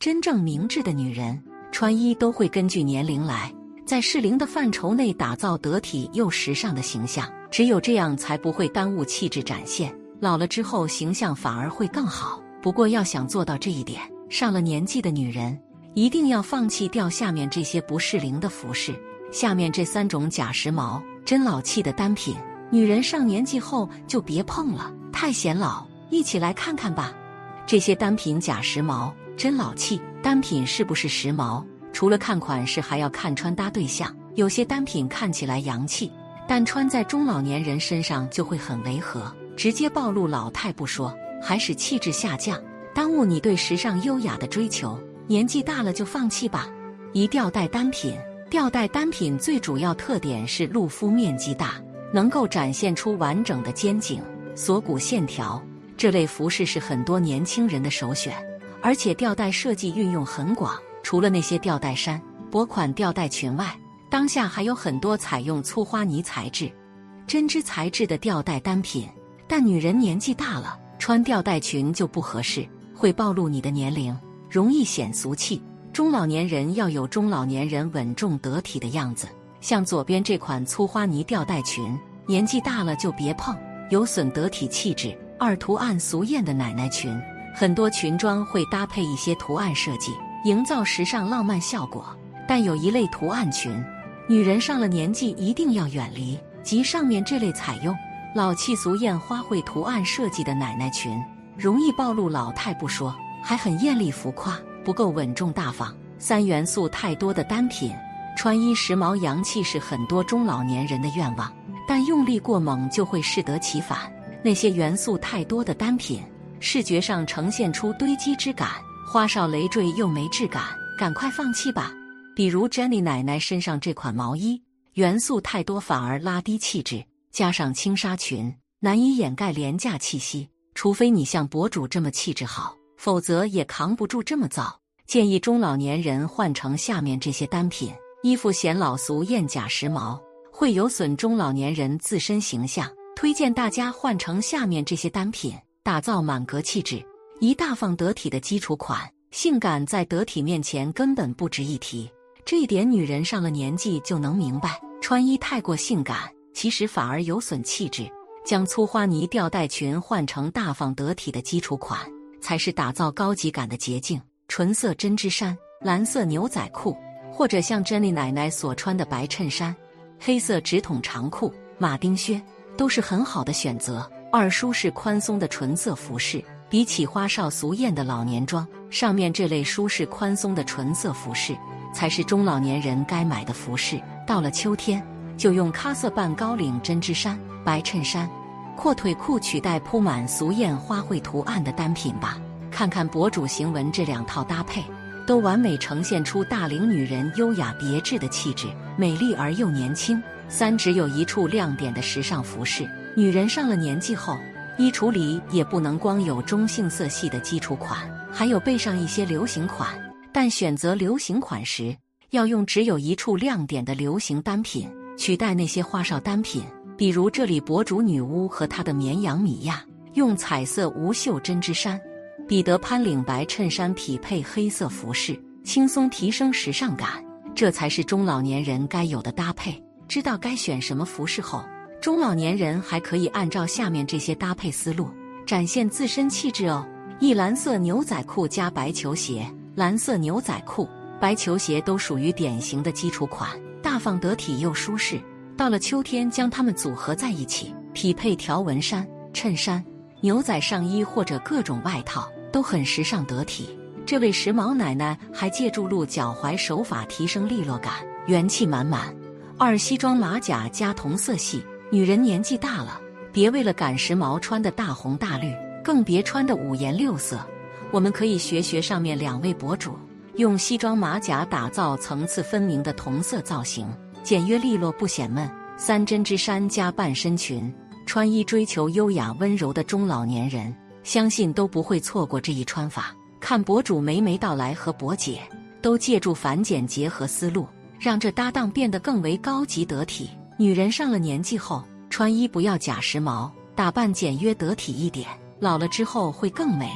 真正明智的女人，穿衣都会根据年龄来，在适龄的范畴内打造得体又时尚的形象。只有这样，才不会耽误气质展现。老了之后，形象反而会更好。不过，要想做到这一点，上了年纪的女人一定要放弃掉下面这些不适龄的服饰。下面这三种假时髦、真老气的单品，女人上年纪后就别碰了，太显老。一起来看看吧，这些单品假时髦。真老气，单品是不是时髦？除了看款式，还要看穿搭对象。有些单品看起来洋气，但穿在中老年人身上就会很违和，直接暴露老态不说，还使气质下降，耽误你对时尚优雅的追求。年纪大了就放弃吧。一吊带单品，吊带单品最主要特点是露肤面积大，能够展现出完整的肩颈、锁骨线条。这类服饰是很多年轻人的首选。而且吊带设计运用很广，除了那些吊带衫、薄款吊带裙外，当下还有很多采用粗花呢材质、针织材质的吊带单品。但女人年纪大了，穿吊带裙就不合适，会暴露你的年龄，容易显俗气。中老年人要有中老年人稳重得体的样子，像左边这款粗花呢吊带裙，年纪大了就别碰，有损得体气质。二图案俗艳的奶奶裙。很多裙装会搭配一些图案设计，营造时尚浪漫效果。但有一类图案裙，女人上了年纪一定要远离，即上面这类采用老气俗艳花卉图案设计的奶奶裙，容易暴露老态不说，还很艳丽浮夸，不够稳重大方。三元素太多的单品，穿衣时髦洋气是很多中老年人的愿望，但用力过猛就会适得其反。那些元素太多的单品。视觉上呈现出堆积之感，花哨累赘又没质感，赶快放弃吧。比如 Jenny 奶奶身上这款毛衣，元素太多反而拉低气质，加上轻纱裙，难以掩盖廉价气息。除非你像博主这么气质好，否则也扛不住这么造。建议中老年人换成下面这些单品，衣服显老俗艳假时髦，会有损中老年人自身形象。推荐大家换成下面这些单品。打造满格气质，一大方得体的基础款，性感在得体面前根本不值一提。这一点女人上了年纪就能明白。穿衣太过性感，其实反而有损气质。将粗花呢吊带裙换成大方得体的基础款，才是打造高级感的捷径。纯色针织衫、蓝色牛仔裤，或者像珍妮奶奶所穿的白衬衫、黑色直筒长裤、马丁靴，都是很好的选择。二舒适宽松的纯色服饰，比起花哨俗艳的老年装，上面这类舒适宽松的纯色服饰，才是中老年人该买的服饰。到了秋天，就用咖色半高领针织衫、白衬衫、阔腿裤取代铺满俗艳花卉图案的单品吧。看看博主行文这两套搭配，都完美呈现出大龄女人优雅别致的气质，美丽而又年轻。三只有一处亮点的时尚服饰。女人上了年纪后，衣橱里也不能光有中性色系的基础款，还有备上一些流行款。但选择流行款时，要用只有一处亮点的流行单品取代那些花哨单品。比如这里博主女巫和她的绵羊米娅用彩色无袖针织衫，彼得潘领白衬衫匹配黑色服饰，轻松提升时尚感。这才是中老年人该有的搭配。知道该选什么服饰后。中老年人还可以按照下面这些搭配思路展现自身气质哦：一蓝色牛仔裤加白球鞋，蓝色牛仔裤、白球鞋都属于典型的基础款，大方得体又舒适。到了秋天，将它们组合在一起，匹配条纹衫、衬衫、牛仔上衣或者各种外套，都很时尚得体。这位时髦奶奶还借助露脚踝手法提升利落感，元气满满。二西装马甲加同色系。女人年纪大了，别为了赶时髦穿的大红大绿，更别穿的五颜六色。我们可以学学上面两位博主，用西装马甲打造层次分明的同色造型，简约利落不显闷。三针织衫加半身裙，穿衣追求优雅温柔的中老年人，相信都不会错过这一穿法。看博主梅梅到来和博姐，都借助繁简结合思路，让这搭档变得更为高级得体。女人上了年纪后，穿衣不要假时髦，打扮简约得体一点，老了之后会更美。